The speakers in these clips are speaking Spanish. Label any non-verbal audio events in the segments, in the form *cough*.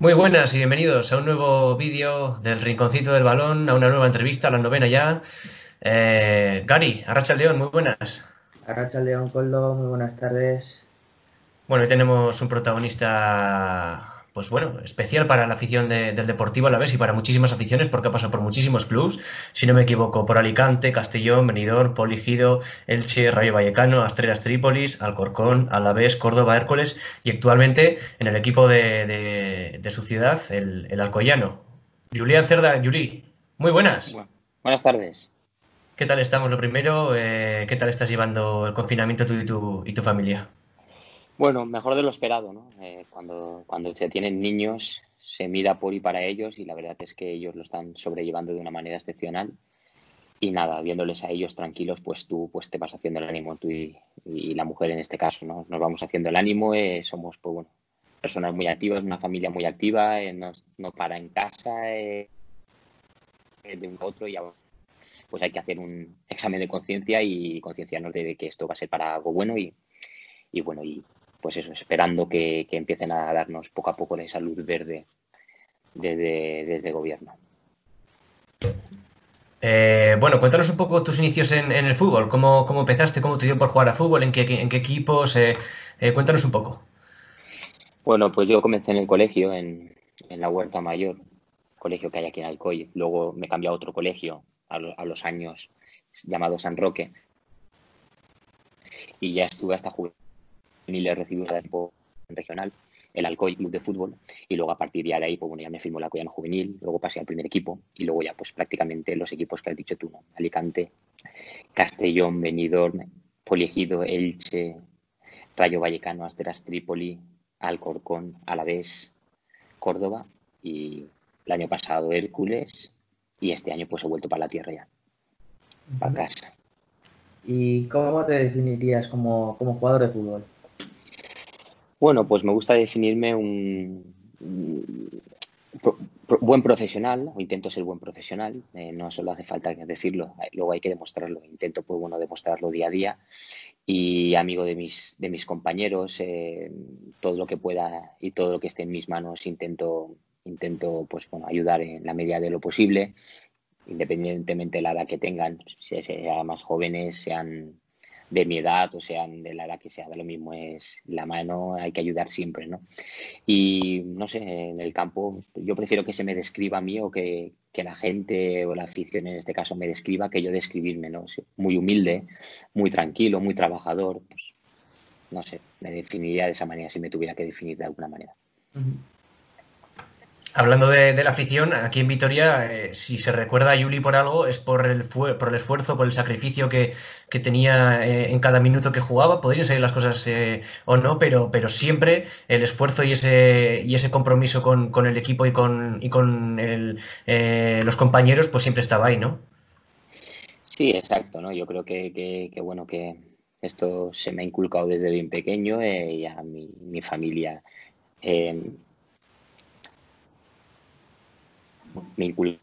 Muy buenas y bienvenidos a un nuevo vídeo del Rinconcito del Balón, a una nueva entrevista, a la novena ya. Eh, Gary, Arracha León, muy buenas. Arracha León, Coldo, muy buenas tardes. Bueno, hoy tenemos un protagonista pues bueno, especial para la afición del Deportivo a la vez y para muchísimas aficiones porque ha pasado por muchísimos clubs, si no me equivoco, por Alicante, Castellón, Benidorm, Poligido, Elche, Rayo Vallecano, Asturias Trípolis, Alcorcón, Alavés, Córdoba, Hércules y actualmente en el equipo de, su ciudad, el, el, Alcoyano. Julián Cerda, Yuri, muy buenas. buenas tardes. ¿Qué tal estamos? Lo primero, eh, ¿qué tal estás llevando el confinamiento tú y tu, y tu familia? Bueno, mejor de lo esperado, ¿no? Eh, cuando, cuando se tienen niños se mira por y para ellos y la verdad es que ellos lo están sobrellevando de una manera excepcional y nada, viéndoles a ellos tranquilos, pues tú pues te vas haciendo el ánimo, tú y, la mujer en este caso, ¿no? Nos vamos haciendo el ánimo, eh, somos, pues bueno, personas muy activas, una familia muy activa, eh, no, no, para en casa de un otro y pues hay que hacer un examen de conciencia y concienciarnos de, que esto va a ser para algo bueno y, y bueno, y pues eso, esperando que, empiecen a darnos poco a poco esa luz verde desde, el gobierno. Eh, bueno, cuéntanos un poco tus inicios en, el fútbol, ¿Cómo, ¿Cómo, empezaste, cómo te dio por jugar a fútbol, en qué, en qué equipos, eh, eh, cuéntanos un poco. Bueno, pues yo comencé en el colegio, en, la Huerta Mayor, colegio que hay aquí en Alcoy. Luego me cambié a otro colegio a, a los años llamado San Roque. Y ya estuve hasta jugar y le recibí un equipo regional, el Alcoy Club de Fútbol, y luego a partir de ahí, pues bueno, ya me firmó la Coyano Juvenil, luego pasé al primer equipo, y luego ya pues prácticamente los equipos que has dicho tú, ¿no? Alicante, Castellón, Benidorm, Poliegido, Elche, Rayo Vallecano, Asteras Trípoli, Alcorcón, Alavés, Córdoba, y el año pasado Hércules, y este año pues he vuelto para la tierra ya, para casa. ¿Y cómo te definirías como, como jugador de fútbol? Bueno, pues me gusta definirme un, buen profesional, o intento ser buen profesional, eh, no solo hace falta decirlo, eh, luego hay que demostrarlo, intento pues bueno demostrarlo día a día. Y amigo de mis, de mis compañeros, eh, todo lo que pueda y todo lo que esté en mis manos intento, intento pues bueno ayudar en la medida de lo posible, independientemente de la edad que tengan, sean más jóvenes, sean de mi edad o sean de la edad que sea, de lo mismo es la mano, hay que ayudar siempre, ¿no? Y no sé, en el campo yo prefiero que se me describa a mí o que, la gente o la afición en este caso me describa que yo describirme, ¿no? Muy humilde, muy tranquilo, muy trabajador, pues no sé, me definiría de esa manera si me tuviera que definir de alguna manera. Hablando de, la afición, aquí en Vitoria, eh, si se recuerda a Yuli por algo, es por el, por el esfuerzo, por el sacrificio que, tenía eh, en cada minuto que jugaba. Podrían salir las cosas eh, o no, pero, pero siempre el esfuerzo y ese, y ese compromiso con, el equipo y con, y con los compañeros, pues siempre estaba ahí, ¿no? Sí, exacto, ¿no? Yo creo que, bueno, que esto se me ha inculcado desde bien pequeño y a mi, mi familia me inculca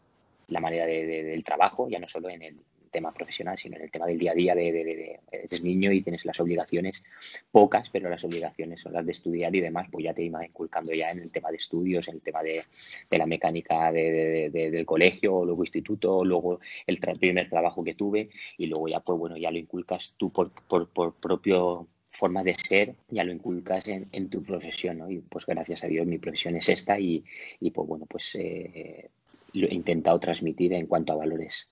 la manera del trabajo, ya no solo en el tema profesional, sino en el tema del día a día de, de, eres niño y tienes las obligaciones, pocas, pero las obligaciones son las de estudiar y demás, pues ya te iba inculcando ya en el tema de estudios, en el tema de, la mecánica del colegio, luego instituto, luego el primer trabajo que tuve y luego ya pues bueno, ya lo inculcas tú por, por, por propio forma de ser ya lo inculcas en, tu profesión, ¿no? Y pues gracias a Dios mi profesión es esta y, y pues bueno, pues eh, he intentado transmitir en cuanto a valores.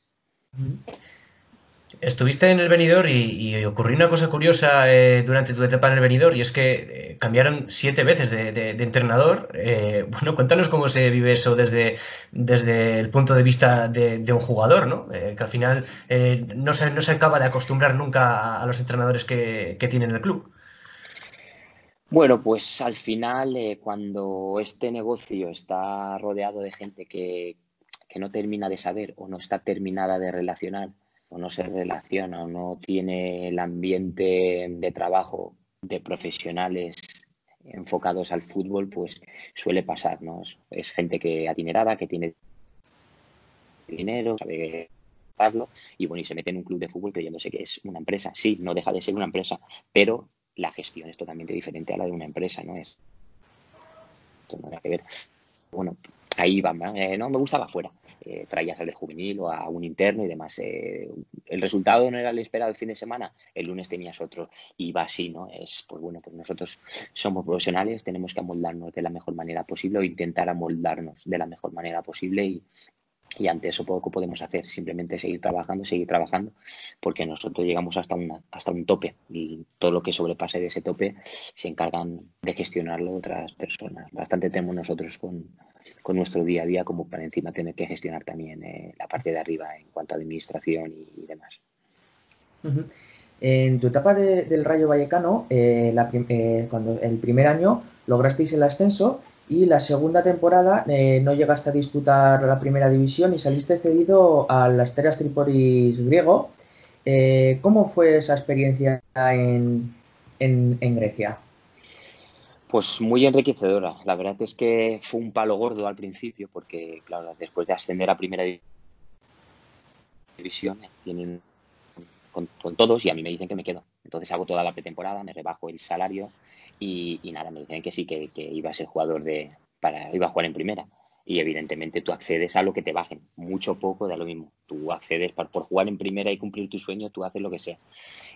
Estuviste en el venidor y, ocurrió una cosa curiosa eh, durante tu etapa en el venidor y es que eh, cambiaron siete veces de, entrenador. Eh, *laughs* bueno, cuéntanos cómo se vive eso desde, desde el punto de vista de, un jugador, ¿no? que al final no, se, no se acaba de acostumbrar nunca a, los entrenadores que, que tiene el club. Bueno, pues al final, cuando este negocio está rodeado de gente que, que no termina de saber o no está terminada de relacionar o no se relaciona o no tiene el ambiente de trabajo de profesionales enfocados al fútbol, pues suele pasar, ¿no? Es, gente que adinerada, que tiene dinero, sabe hacerlo y bueno, y se mete en un club de fútbol creyéndose que es una empresa. Sí, no deja de ser una empresa, pero la gestión es totalmente diferente a la de una empresa, ¿no es? Esto nada que ver. bueno, ahí iban, eh, ¿no? me gustaba fuera. Eh, traías al juvenil o a un interno y demás. Eh, el resultado no era el esperado el fin de semana, el lunes tenías otro. Y va así, ¿no? Es, pues bueno, pues nosotros somos profesionales, tenemos que amoldarnos de la mejor manera posible o intentar amoldarnos de la mejor manera posible y, y ante eso poco podemos hacer, simplemente seguir trabajando, seguir trabajando, porque nosotros llegamos hasta, una, hasta un tope y todo lo que sobrepase de ese tope se encargan de gestionarlo otras personas. Bastante tenemos nosotros con, con nuestro día a día como para encima tener que gestionar también eh, la parte de arriba en cuanto a administración y, demás. En tu etapa del Rayo Vallecano, eh, eh, cuando el primer año lograsteis el ascenso y la segunda temporada eh, no llegaste a disputar la primera división y saliste cedido al Asteras Tripolis griego. Eh, ¿Cómo fue esa experiencia en, Grecia? Pues muy enriquecedora. La verdad es que fue un palo gordo al principio porque, claro, después de ascender a primera división, tienen con, todos y a mí me dicen que me quedo. Entonces hago toda la pretemporada, me rebajo el salario y, nada, me dicen que sí, que, iba a ser jugador de, para, iba a jugar en primera. Y evidentemente tú accedes a lo que te bajen, mucho poco da lo mismo. Tú accedes por, por jugar en primera y cumplir tu sueño, tú haces lo que sea.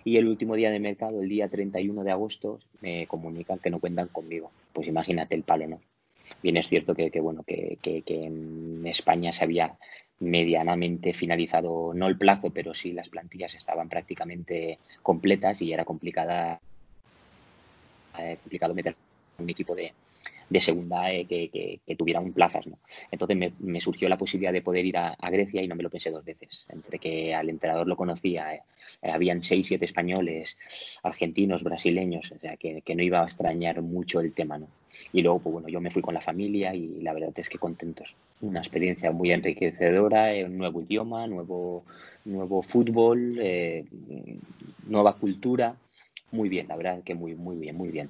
Y el último día de mercado, el día 31 de agosto, me comunican que no cuentan conmigo. Pues imagínate el palo, ¿no? Bien es cierto que, bueno, que, que, en España se había medianamente finalizado, no el plazo, pero sí las plantillas estaban prácticamente completas y era complicada eh, complicado meter un equipo de, de segunda eh, que, que, tuviera un plazas. ¿no? Entonces me, surgió la posibilidad de poder ir a, Grecia y no me lo pensé dos veces. Entre que al entrenador lo conocía, eh, habían seis, siete españoles, argentinos, brasileños, o sea que, no iba a extrañar mucho el tema. ¿no? Y luego, pues bueno, yo me fui con la familia y la verdad es que contentos. Una experiencia muy enriquecedora, un nuevo idioma, nuevo, nuevo fútbol, nueva cultura muy bien, la verdad que muy, muy bien, muy bien.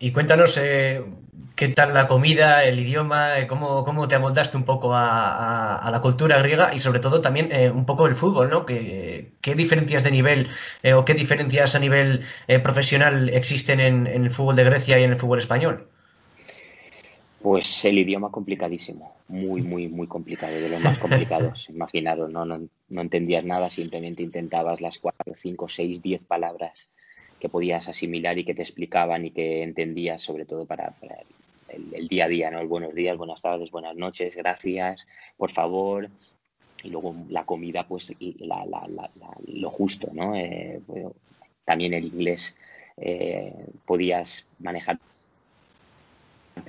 Y cuéntanos eh, qué tal la comida, el idioma, eh, cómo, cómo, te amoldaste un poco a, la cultura griega y sobre todo también eh, un poco el fútbol, ¿no? ¿Qué, qué diferencias de nivel o qué diferencias a nivel profesional existen en, el fútbol de Grecia y en el fútbol español? Pues el idioma complicadísimo, muy, muy, muy complicado, de los más *laughs* complicados. Imaginaros, no, no, no entendías nada, simplemente intentabas las cuatro, cinco, seis, diez palabras que podías asimilar y que te explicaban y que entendías, sobre todo para, el, día a día, ¿no? El buenos días, buenas tardes, buenas noches, gracias, por favor. Y luego la comida, pues lo justo, ¿no? Eh, también el inglés eh, podías manejar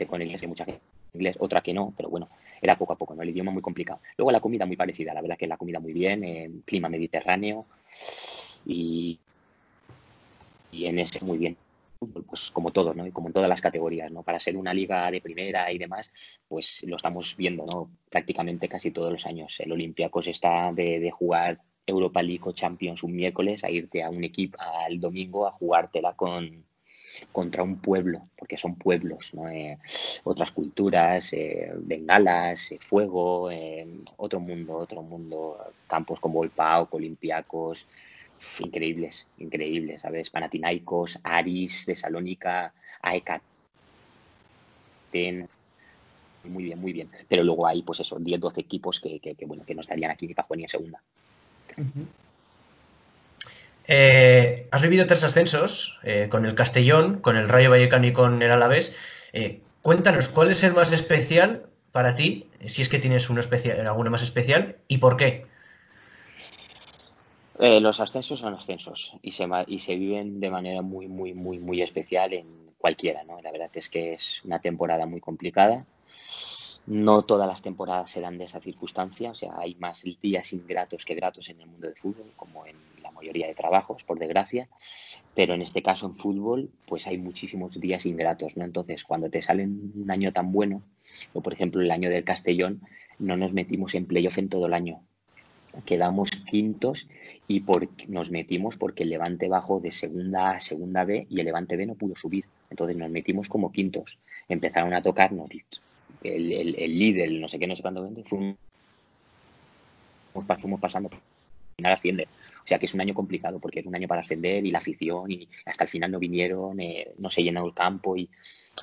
con el inglés, hay mucha gente inglés, otra que no, pero bueno, era poco a poco, ¿no? El idioma muy complicado. Luego la comida muy parecida, la verdad que la comida muy bien, eh, clima mediterráneo y, y en ese muy bien pues como todo, ¿no? Y como en todas las categorías, ¿no? Para ser una liga de primera y demás, pues lo estamos viendo, ¿no? Prácticamente casi todos los años. El Olympiacos está de, de jugar Europa League o Champions un miércoles a irte a un equipo al domingo a jugártela con, contra un pueblo, porque son pueblos, ¿no? Eh, otras culturas, eh, bengalas, eh, fuego, otro mundo, otro mundo, campos como el PAOK, Olympiacos, increíbles, increíbles, ¿sabes? Panathinaikos, Aris, Tesalónica, AEK, muy bien, muy bien. Pero luego hay, pues eso, 10, 12 equipos que, bueno, que no estarían aquí ni para en segunda. Eh, has vivido tres ascensos eh, con el Castellón, con el Rayo Vallecano y con el Alavés. Eh, cuéntanos, ¿cuál es el más especial para ti? Si es que tienes uno especial, alguno más especial, ¿y por qué? Los ascensos son ascensos y se, y se viven de manera muy, muy, muy, muy especial en cualquiera, ¿no? La verdad es que es una temporada muy complicada. No todas las temporadas se dan de esa circunstancia, o sea, hay más días ingratos que gratos en el mundo del fútbol, como en mayoría de trabajos, por desgracia, pero en este caso en fútbol, pues hay muchísimos días ingratos, ¿no? Entonces, cuando te sale un año tan bueno, o por ejemplo el año del Castellón, no nos metimos en playoff en todo el año. Quedamos quintos y nos metimos porque el Levante bajó de segunda a segunda B y el Levante B no pudo subir. Entonces nos metimos como quintos. Empezaron a tocarnos el, el, líder, no sé qué, no sé cuánto, fuimos, fuimos pasando final asciende. O sea que es un año complicado porque es un año para ascender y la afición y hasta el final no vinieron, eh, no se llenó el campo y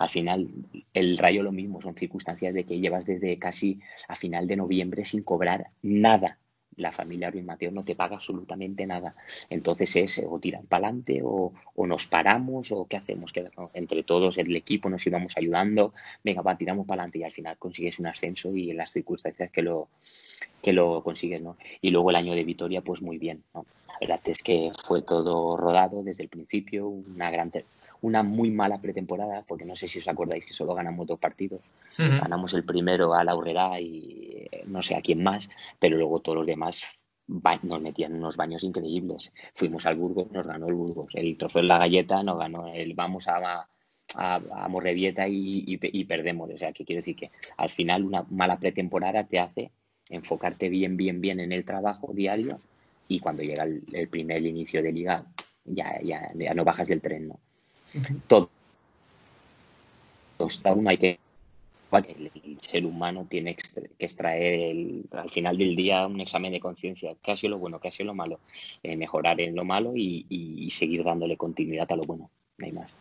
al final el rayo lo mismo, son circunstancias de que llevas desde casi a final de noviembre sin cobrar nada, la familia Ruiz Mateo no te paga absolutamente nada. Entonces es o tiran para adelante o, nos paramos o qué hacemos. Que, entre todos, el equipo nos íbamos ayudando, venga, va, tiramos para adelante y al final consigues un ascenso y en las circunstancias que lo, que lo consigues. ¿no? Y luego el año de Vitoria, pues muy bien. ¿no? La verdad es que fue todo rodado desde el principio, una gran una muy mala pretemporada, porque no sé si os acordáis que solo ganamos dos partidos. Ganamos el primero a la Aurrera y eh, no sé a quién más, pero luego todos los demás nos metían unos baños increíbles. Fuimos al Burgos, nos ganó el Burgos. El trofeo de la galleta nos ganó el vamos a, a, Morrevieta y, perdemos. O sea, que quiero decir que al final una mala pretemporada te hace enfocarte bien, bien, bien en el trabajo diario y cuando llega el, primer inicio de liga ya, ya, ya no bajas del tren, ¿no? Todo. Aún hay que el ser humano tiene que extraer al final del día un examen de conciencia. ¿Qué ha sido lo bueno? ¿Qué ha sido lo malo? Eh, mejorar en lo malo y, seguir dándole continuidad a lo bueno. No hay más.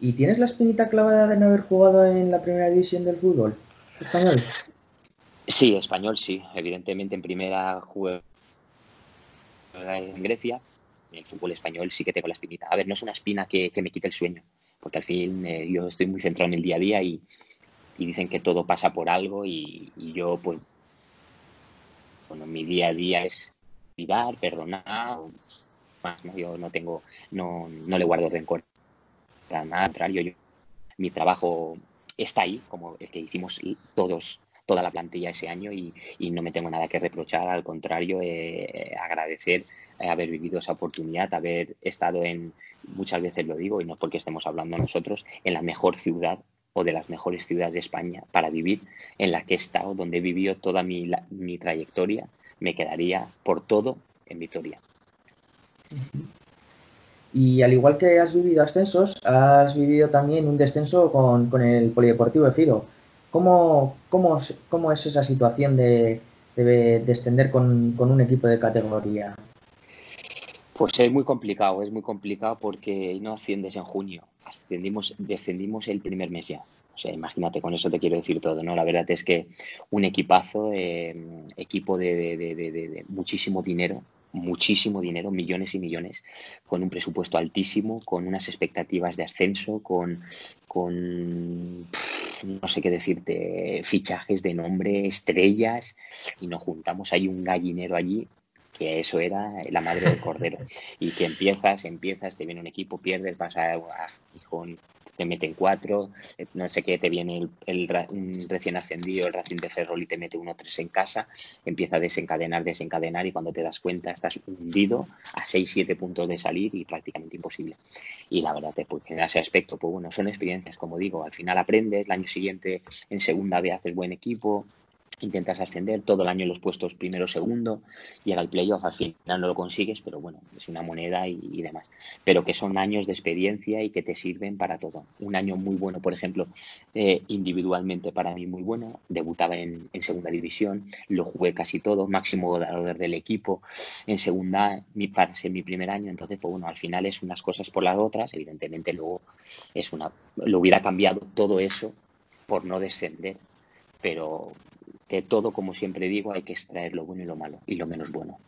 ¿Y tienes la espinita clavada de no haber jugado en la primera división del fútbol español? Sí, español sí. Evidentemente en primera jugué en Grecia, en el fútbol español sí que tengo la espinita. A ver, no es una espina que, me quite el sueño, porque al fin eh, yo estoy muy centrado en el día a día y, dicen que todo pasa por algo y, yo, pues, bueno, mi día a día es olvidar, perdonar, más, ¿no? yo no tengo, no, no le guardo rencor para nada, contrario, yo, mi trabajo está ahí, como el que hicimos todos toda la plantilla ese año y, no me tengo nada que reprochar, al contrario, eh, agradecer haber vivido esa oportunidad, haber estado en, muchas veces lo digo, y no porque estemos hablando nosotros, en la mejor ciudad o de las mejores ciudades de España para vivir, en la que he estado, donde he vivido toda mi, mi trayectoria, me quedaría por todo en Vitoria. Y al igual que has vivido ascensos, has vivido también un descenso con, con el Polideportivo de Giro. ¿Cómo, cómo, cómo es esa situación de, descender con, un equipo de categoría? Pues es muy complicado, es muy complicado porque no asciendes en junio, ascendimos, descendimos el primer mes ya. O sea, imagínate, con eso te quiero decir todo, ¿no? La verdad es que un equipazo, eh, equipo de, muchísimo dinero, muchísimo dinero, millones y millones, con un presupuesto altísimo, con unas expectativas de ascenso, con, con no sé qué decirte, fichajes de nombre, estrellas, y nos juntamos ahí un gallinero allí que eso era la madre del cordero. Y que empiezas, empiezas, te viene un equipo, pierdes, vas a, a te meten cuatro, eh, no sé qué, te viene el, recién ascendido, el Racing de Ferrol y te mete uno tres en casa, empieza a desencadenar, desencadenar y cuando te das cuenta estás hundido a seis, siete puntos de salir y prácticamente imposible. Y la verdad, pues en ese aspecto, pues bueno, son experiencias, como digo, al final aprendes, el año siguiente en segunda vez haces buen equipo, intentas ascender todo el año los puestos primero segundo, llega al playoff, al final no lo consigues, pero bueno, es una moneda y, demás. Pero que son años de experiencia y que te sirven para todo. Un año muy bueno, por ejemplo, eh, individualmente para mí muy bueno, debutaba en, segunda división, lo jugué casi todo, máximo goleador del equipo, en segunda, mi parte mi primer año, entonces, pues bueno, al final es unas cosas por las otras, evidentemente luego es una, lo hubiera cambiado todo eso por no descender, pero que todo, como siempre digo, hay que extraer lo bueno y lo malo y lo menos bueno.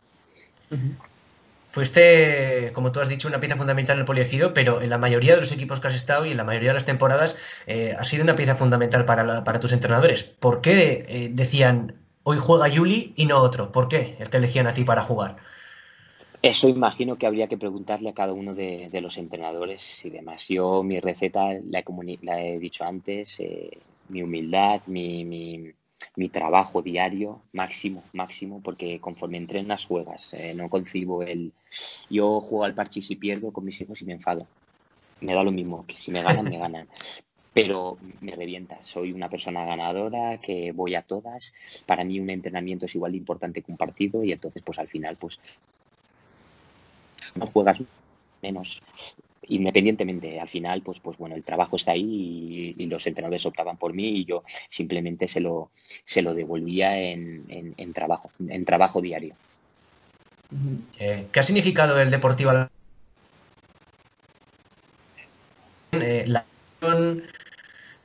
Fuiste, como tú has dicho, una pieza fundamental en el poliegido, pero en la mayoría de los equipos que has estado y en la mayoría de las temporadas eh, ha sido una pieza fundamental para, para tus entrenadores. ¿Por qué eh, decían hoy juega Yuli y no otro? ¿Por qué te elegían a ti para jugar? Eso imagino que habría que preguntarle a cada uno de, los entrenadores y demás. Yo mi receta la he, dicho antes, eh, mi humildad, mi, mi trabajo diario máximo, máximo, porque conforme entrenas juegas. Eh, no concibo el... Yo juego al parche y si pierdo con mis hijos y me enfado. Me da lo mismo, que si me ganan, me ganan. Pero me revienta. Soy una persona ganadora, que voy a todas. Para mí un entrenamiento es igual de importante que un partido y entonces pues al final pues no juegas menos independientemente, al final, pues, pues bueno, el trabajo está ahí y, los entrenadores optaban por mí y yo simplemente se lo, se lo devolvía en, en, trabajo, en trabajo diario. Eh, ¿Qué ha significado el Deportivo eh, la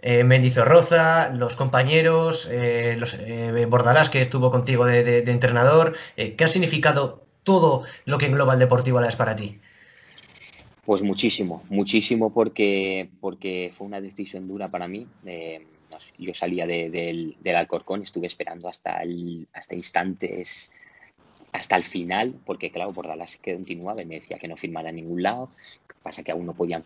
eh, Mendizorroza, los compañeros, eh, los Bordalás que estuvo contigo de, entrenador. ¿Qué ha significado todo lo que engloba el Deportivo Alavés para ti? Pues muchísimo, muchísimo porque, porque fue una decisión dura para mí. yo salía del, Alcorcón, estuve esperando hasta, el, hasta instantes, hasta el final, porque claro, Bordalás continuaba y me decía que no firmara en ningún lado. Pasa que aún no podían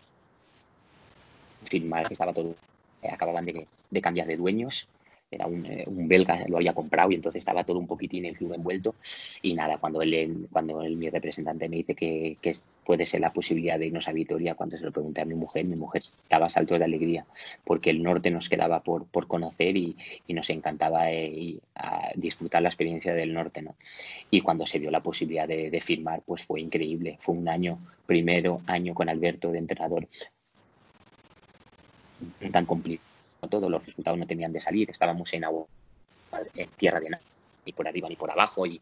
firmar, que estaba todo eh, acababan de, cambiar de dueños, era eh, un, belga, lo había comprado y entonces estaba todo un poquitín el club envuelto. Y nada, cuando, él, cuando mi representante me dice que, puede ser la posibilidad de irnos a Vitoria, cuando se lo pregunté a mi mujer, mi mujer estaba salto de alegría, porque el norte nos quedaba por, por conocer y, nos encantaba eh, disfrutar la experiencia del norte. ¿no? Y cuando se dio la posibilidad de, de firmar, pues fue increíble. Fue un año, primero año con Alberto de entrenador, tan complicado todo, los resultados no tenían de salir, estábamos en, agua, en tierra de nada, ni por arriba ni por abajo, y,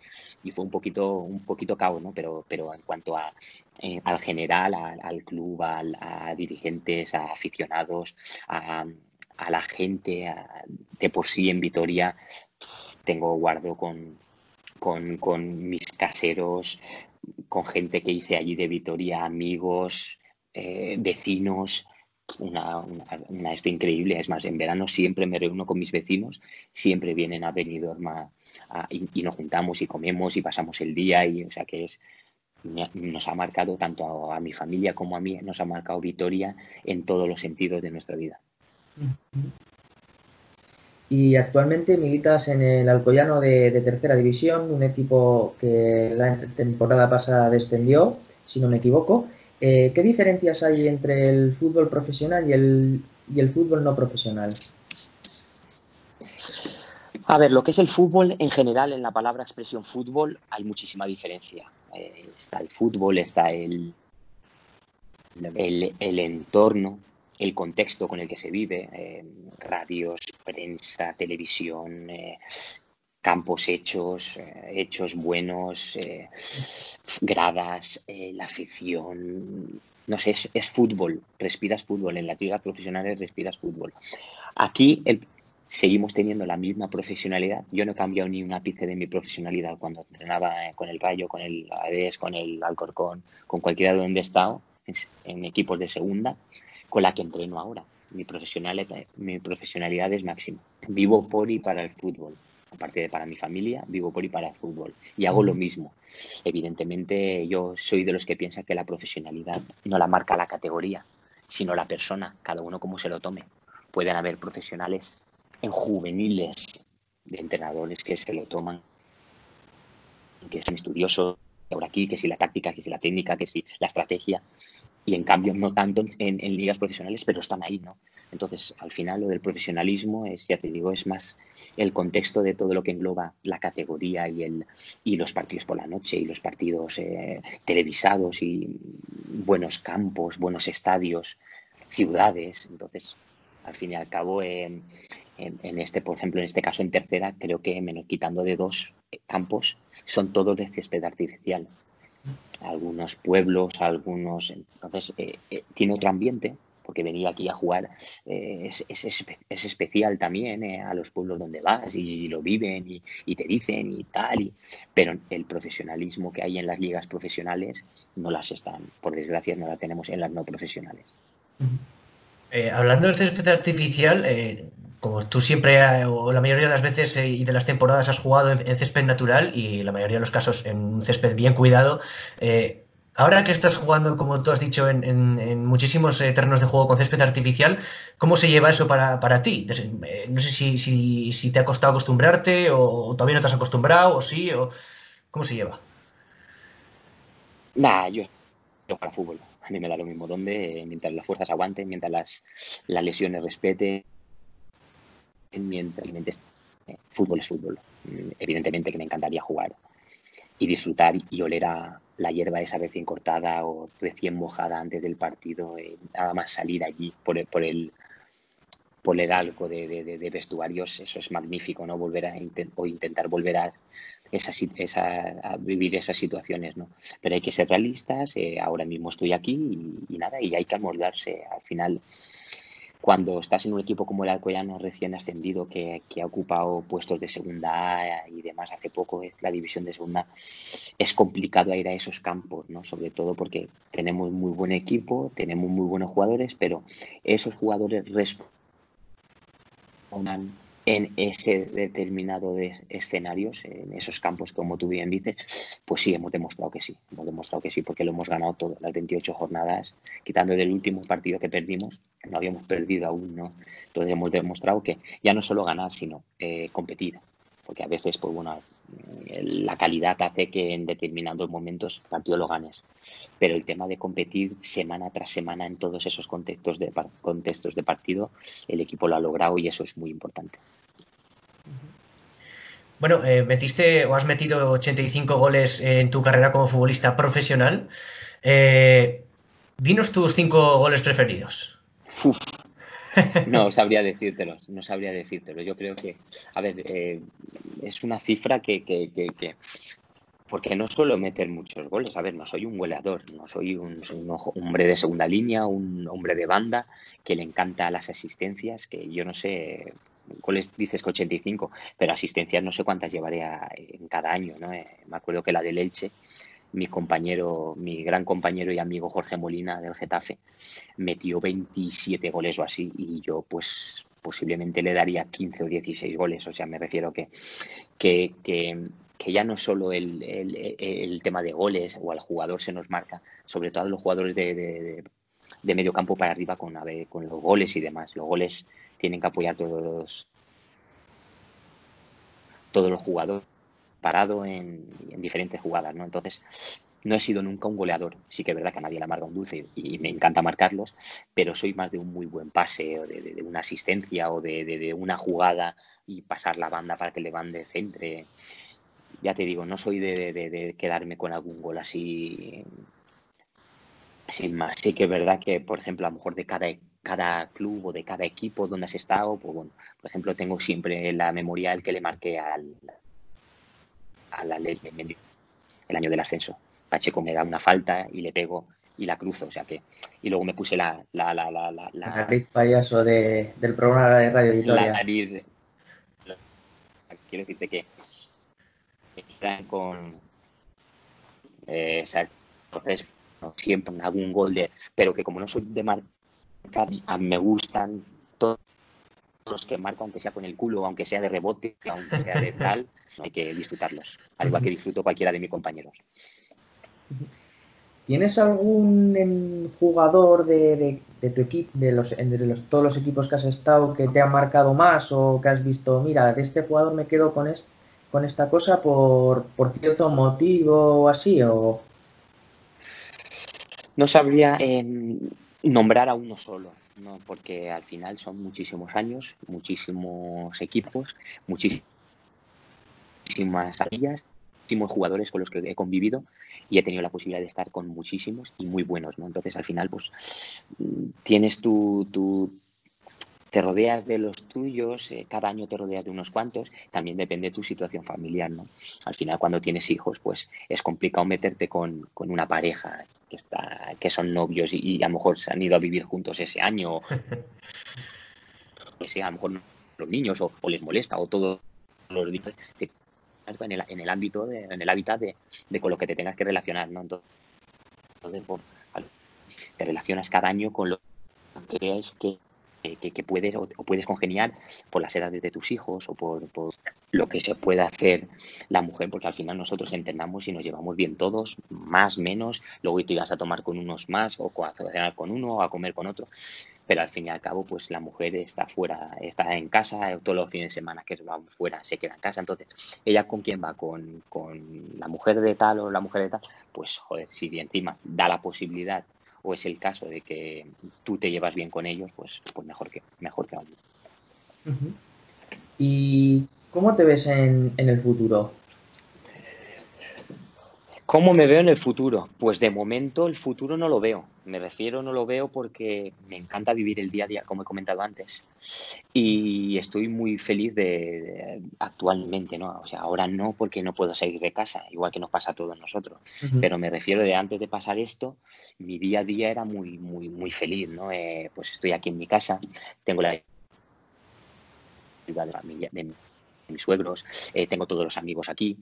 fue un poquito, un poquito caos, ¿no? Pero, pero en cuanto a, eh, al general, al club, a dirigentes, a aficionados, a, la gente, de por sí en Vitoria, tengo guardo con, con, con, mis caseros, con gente que hice allí de Vitoria, amigos, eh, vecinos, una, una, esto increíble. Es más, en verano siempre me reúno con mis vecinos, siempre vienen a Benidorm y, nos juntamos y comemos y pasamos el día. Y, o sea que es, nos ha marcado tanto a, mi familia como a mí, nos ha marcado Vitoria en todos los sentidos de nuestra vida. Y actualmente militas en el Alcoyano de, de, tercera división, un equipo que la temporada pasada descendió, si no me equivoco. Eh, ¿Qué diferencias hay entre el fútbol profesional y el, y el fútbol no profesional? A ver, lo que es el fútbol en general, en la palabra expresión fútbol, hay muchísima diferencia. Eh, está el fútbol, está el, el, entorno, el contexto con el que se vive, eh, radios, prensa, televisión, campos hechos, eh, hechos buenos, eh, gradas, eh, la afición. No sé, es, fútbol, respiras fútbol. En las ligas profesionales respiras fútbol. Aquí seguimos teniendo la misma profesionalidad. Yo no he cambiado ni un ápice de mi profesionalidad cuando entrenaba con el Rayo, con el Aves, con el Alcorcón, con cualquiera de donde he estado, en equipos de segunda, con la que entreno ahora. Mi profesionalidad, mi profesionalidad es máxima. Vivo por y para el fútbol aparte de para mi familia, vivo por y para el fútbol. Y hago lo mismo. Evidentemente, yo soy de los que piensa que la profesionalidad no la marca la categoría, sino la persona, cada uno como se lo tome. Pueden haber profesionales en juveniles de entrenadores que se lo toman, que son estudiosos, ahora aquí, que si la táctica, que si la técnica, que si la estrategia, y en cambio no tanto en, en ligas profesionales, pero están ahí, ¿no? Entonces, al final, lo del profesionalismo es, ya te digo, es más el contexto de todo lo que engloba la categoría y, el, y los partidos por la noche y los partidos eh, televisados y buenos campos, buenos estadios, ciudades. Entonces, al fin y al cabo, en, este, por ejemplo, en este caso en tercera, creo que menos quitando de dos campos, son todos de césped artificial. Algunos pueblos, algunos. Entonces, eh, eh, tiene otro ambiente porque venir aquí a jugar eh, es, especial también eh, a los pueblos donde vas y lo viven y, te dicen y tal, y, pero el profesionalismo que hay en las ligas profesionales no las están, por desgracia no la tenemos en las no profesionales. Eh, hablando del césped artificial, como tú siempre o la mayoría de las veces y de las temporadas has jugado en, césped natural y la mayoría de los casos en un césped bien cuidado, Ahora que estás jugando, como tú has dicho, en, muchísimos eh, terrenos de juego con césped artificial, ¿cómo se lleva eso para, ti? Eh, no sé si, te ha costado acostumbrarte o, todavía no te has acostumbrado o sí, o ¿cómo se lleva? Nah, yo, yo para fútbol. A mí me da lo mismo donde, mientras las fuerzas aguanten, mientras las, las lesiones respeten, mientras, mientras eh, fútbol es fútbol. Evidentemente que me encantaría jugar y disfrutar y oler a la hierba esa recién cortada o recién mojada antes del partido, eh, nada más salir allí por el, por el, por el algo de, de, vestuarios, eso es magnífico, ¿no? Volver a o intentar volver a esa, vivir esas situaciones, ¿no? Pero hay que ser realistas, eh, ahora mismo estoy aquí y, nada, y hay que amoldarse. Al final, cuando estás en un equipo como el Alcoyano recién ascendido, que, ha ocupado puestos de segunda A y demás hace poco, la división de segunda, es complicado ir a esos campos, ¿no? Sobre todo porque tenemos muy buen equipo, tenemos muy buenos jugadores, pero esos jugadores responden en ese determinado de escenarios, en esos campos, como tú bien dices, pues sí, hemos demostrado que sí, hemos demostrado que sí, porque lo hemos ganado todas las 28 jornadas, quitando del último partido que perdimos, no habíamos perdido aún, ¿no? Entonces hemos demostrado que ya no solo ganar, sino eh, competir, porque a veces, pues bueno, la calidad hace que en determinados momentos el partido lo ganes, pero el tema de competir semana tras semana en todos esos contextos de, contextos de partido, el equipo lo ha logrado y eso es muy importante. Bueno, eh, metiste o has metido 85 goles en tu carrera como futbolista profesional. Eh, dinos tus cinco goles preferidos. No sabría decírtelo, no sabría decírtelo. Yo creo que, a ver, eh, es una cifra que, porque no suelo meter muchos goles. A ver, no soy un goleador, no soy un, un, hombre de segunda línea, un hombre de banda que le encanta las asistencias, que yo no sé, goles dices que 85, pero asistencias no sé cuántas llevaré en cada año, ¿no? Eh, me acuerdo que la del Elche, mi compañero, mi gran compañero y amigo Jorge Molina del Getafe, metió 27 goles o así y yo pues posiblemente le daría 15 o 16 goles, o sea, me refiero que, que, que, ya no solo el, el, tema de goles o al jugador se nos marca, sobre todo a los jugadores de, de, de medio campo para arriba con, con los goles y demás. Los goles tienen que apoyar todos, todos los jugadores parado en, diferentes jugadas, ¿no? Entonces, no he sido nunca un goleador. Sí que es verdad que a nadie le amarga un dulce y, me encanta marcarlos, pero soy más de un muy buen pase o de, una asistencia o de, una jugada y pasar la banda para que le de centre. Ya te digo, no soy de, quedarme con algún gol así sin más. Sí que es verdad que, por ejemplo, a lo mejor de cada cada club o de cada equipo donde has estado, pues bueno, por ejemplo, tengo siempre la memoria el que le marqué al, a la ley el año del ascenso. Pacheco me da una falta y le pego y la cruzo, o sea que y luego me puse la la la la la, la, payaso de, del programa de Radio Victoria. La quiero decirte que con eh, entonces siempre algún gol de pero que como no soy de mar me gustan todos los que marco, aunque sea con el culo, aunque sea de rebote, aunque sea de tal, hay que disfrutarlos, al igual que disfruto cualquiera de mis compañeros. ¿Tienes algún jugador de, tu equipo, de los, los, todos los equipos que has estado, que te ha marcado más o que has visto, mira, de este jugador me quedo con, con esta cosa por, por cierto motivo o así? O... No sabría. Eh, nombrar a uno solo, ¿no? porque al final son muchísimos años, muchísimos equipos, muchísimas áreas, muchísimos jugadores con los que he convivido y he tenido la posibilidad de estar con muchísimos y muy buenos, ¿no? Entonces al final pues tienes tu, tu te rodeas de los tuyos, eh, cada año te rodeas de unos cuantos, también depende de tu situación familiar, ¿no? Al final, cuando tienes hijos, pues es complicado meterte con, una pareja que, está, que son novios y, a lo mejor se han ido a vivir juntos ese año, pues *laughs* sí, a lo mejor los niños o, les molesta o todos los en el, en el ámbito, de, en el hábitat de, con lo que te tengas que relacionar, ¿no? Entonces, te relacionas cada año con lo que es que que, puedes o, puedes congeniar por las edades de tus hijos o por, lo que se puede hacer la mujer, porque al final nosotros entendamos y nos llevamos bien todos, más, menos, luego te ibas a tomar con unos más o a cenar con uno o a comer con otro, pero al fin y al cabo pues la mujer está fuera, está en casa todos los fines de semana que vamos fuera, se queda en casa, entonces ella con quién va, con, con la mujer de tal o la mujer de tal, pues joder, si encima da la posibilidad o es el caso de que tú te llevas bien con ellos, pues, pues mejor que mejor que ¿Y cómo te ves en, el futuro? ¿Cómo me veo en el futuro? Pues de momento el futuro no lo veo. Me refiero, no lo veo porque me encanta vivir el día a día, como he comentado antes. Y estoy muy feliz de, actualmente, ¿no? O sea, ahora no porque no puedo salir de casa, igual que nos pasa a todos nosotros. Pero me refiero de antes de pasar esto, mi día a día era muy, muy, muy feliz, ¿no? Eh, pues estoy aquí en mi casa, tengo la ayuda de, familia, de mis suegros, eh, tengo todos los amigos aquí,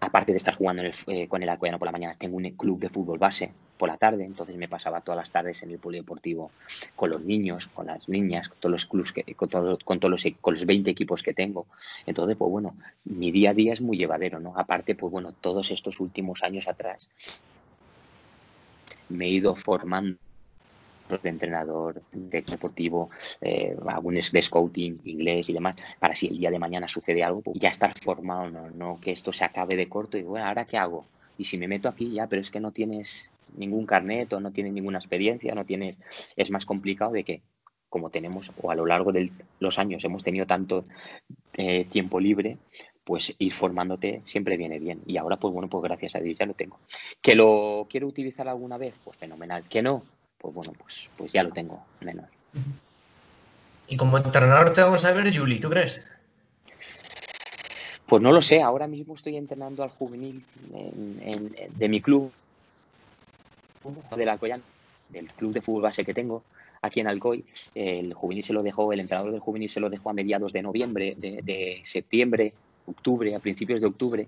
aparte de estar jugando eh, con el Alcoyano por la mañana, tengo un club de fútbol base por la tarde, entonces me pasaba todas las tardes en el polideportivo con los niños, con las niñas, con todos los clubs, que, con, con, todos los, con los 20 equipos que tengo. Entonces, pues bueno, mi día a día es muy llevadero, ¿no? Aparte, pues bueno, todos estos últimos años atrás me he ido formando de entrenador, de deportivo, eh, algunos de scouting, inglés y demás, para si el día de mañana sucede algo, pues ya estar formado, ¿no? no que esto se acabe de corto y bueno, ¿ahora qué hago? Y si me meto aquí ya, pero es que no tienes ningún carnet o no tienes ninguna experiencia, no tienes, es más complicado de que como tenemos o a lo largo de los años hemos tenido tanto eh, tiempo libre, pues ir formándote siempre viene bien. Y ahora, pues bueno, pues gracias a Dios ya lo tengo. ¿Que lo quiero utilizar alguna vez? Pues fenomenal. ¿Que no? Pues bueno, pues, pues ya lo tengo menos. Y como entrenador te vamos a ver, Juli, ¿tú crees? Pues no lo sé, ahora mismo estoy entrenando al juvenil de mi club, de la del club de fútbol base que tengo aquí en Alcoy. El juvenil se lo dejó, el entrenador del juvenil se lo dejó a mediados de noviembre, de septiembre, octubre, a principios de octubre.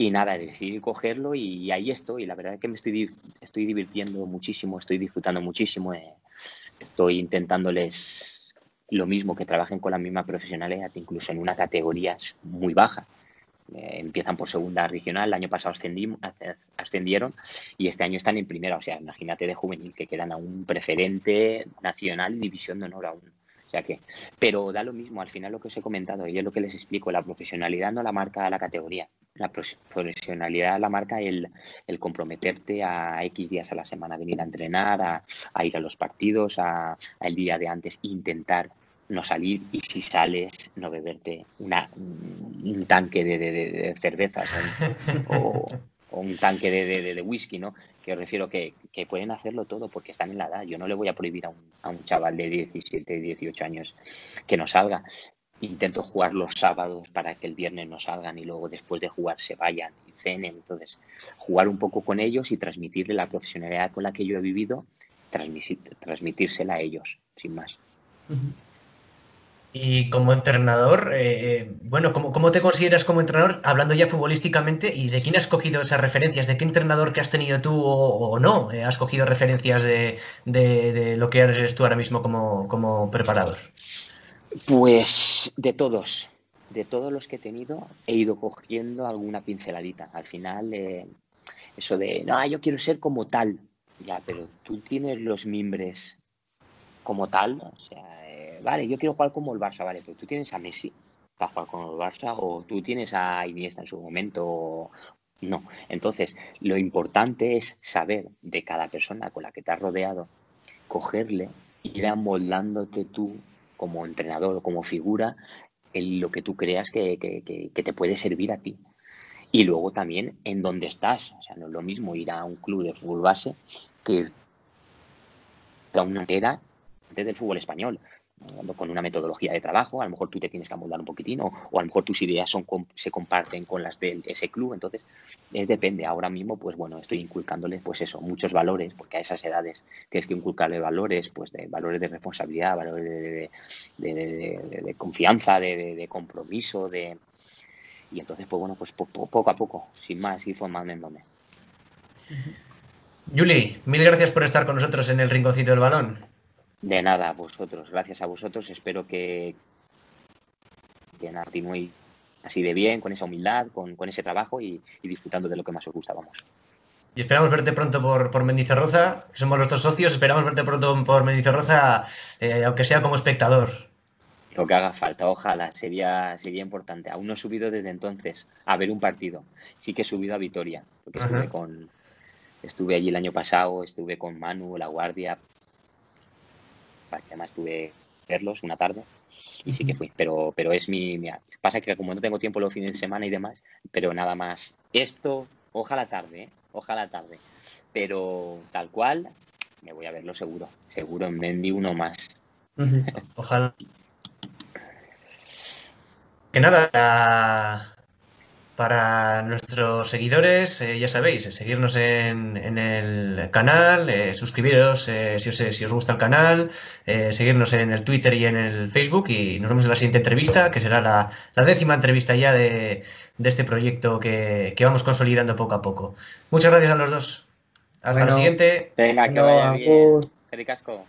Y nada, decidí cogerlo y ahí estoy. La verdad es que me estoy, estoy divirtiendo muchísimo, estoy disfrutando muchísimo. Eh, estoy intentándoles lo mismo, que trabajen con la misma profesionalidad, incluso en una categoría muy baja. Eh, empiezan por segunda regional, el año pasado ascendieron y este año están en primera. O sea, imagínate de juvenil que quedan a un preferente nacional y división de honor aún. O sea que, pero da lo mismo, al final lo que os he comentado, y es lo que les explico, la profesionalidad no la marca la categoría la profesionalidad la marca el, el, comprometerte a X días a la semana, venir a entrenar, a, ir a los partidos, a, el día de antes, intentar no salir y si sales no beberte una, un tanque de, de, cervezas o, un tanque de, de, whisky, ¿no? Que refiero que, que, pueden hacerlo todo porque están en la edad. Yo no le voy a prohibir a un, a un chaval de 17, 18 años que no salga, intento jugar los sábados para que el viernes no salgan y luego después de jugar se vayan y cenen. Entonces, jugar un poco con ellos y transmitirle la profesionalidad con la que yo he vivido, transmitírsela a ellos, sin más. Y como entrenador, eh, bueno, ¿cómo, ¿cómo, te consideras como entrenador, hablando ya futbolísticamente, y de quién has cogido esas referencias? ¿De qué entrenador que has tenido tú o, no eh, has cogido referencias de, de, de, lo que eres tú ahora mismo como, como preparador? Pues de todos, de todos los que he tenido, he ido cogiendo alguna pinceladita. Al final, eh, eso de, no, yo quiero ser como tal. Ya, pero tú tienes los mimbres como tal. O sea, eh, vale, yo quiero jugar como el Barça, vale, pero tú tienes a Messi para jugar con el Barça o tú tienes a Iniesta en su momento. No. Entonces, lo importante es saber de cada persona con la que te has rodeado, cogerle, ir amoldándote tú como entrenador o como figura en lo que tú creas que, te puede servir a ti. Y luego también en dónde estás. O sea, no es lo mismo ir a un club de fútbol base que a una entera del fútbol español con una metodología de trabajo, a lo mejor tú te tienes que amoldar un poquitín o, a lo mejor tus ideas son, se comparten con las de ese club, entonces es depende. Ahora mismo, pues bueno, estoy inculcándoles pues eso, muchos valores, porque a esas edades tienes que inculcarle valores, pues de valores de responsabilidad, valores de, confianza, de, compromiso, de y entonces pues bueno, pues poco a poco, sin más, ir formándome. Yuli, mil gracias por estar con nosotros en el rinconcito del balón. De nada, a vosotros. Gracias a vosotros. Espero que, que continúe así de bien, con esa humildad, con, ese trabajo y, disfrutando de lo que más os gusta, vamos. Y esperamos verte pronto por, por Mendizorroza, que somos nuestros socios, esperamos verte pronto por Mendizorroza, eh, aunque sea como espectador. Lo que haga falta, ojalá, sería, sería importante. Aún no he subido desde entonces a ver un partido. Sí que he subido a Vitoria, porque estuve con estuve allí el año pasado, estuve con Manu, La Guardia, además tuve verlos una tarde y sí que fui, pero, pero es mi, Pasa que como no tengo tiempo los fines de semana y demás, pero nada más esto Ojalá tarde, ¿eh? ojalá tarde. Pero tal cual, me voy a verlo seguro. Seguro en Mendy uno más. Ojalá. Que nada, para nuestros seguidores, eh, ya sabéis, eh, seguirnos en, el canal, eh, suscribiros si, os, si, os, gusta el canal, seguirnos en el Twitter y en el Facebook y nos vemos en la siguiente entrevista, que será la, décima entrevista ya de, este proyecto que, vamos consolidando poco a poco. Muchas gracias a los dos. Hasta la siguiente. Venga, que vaya bien. Casco.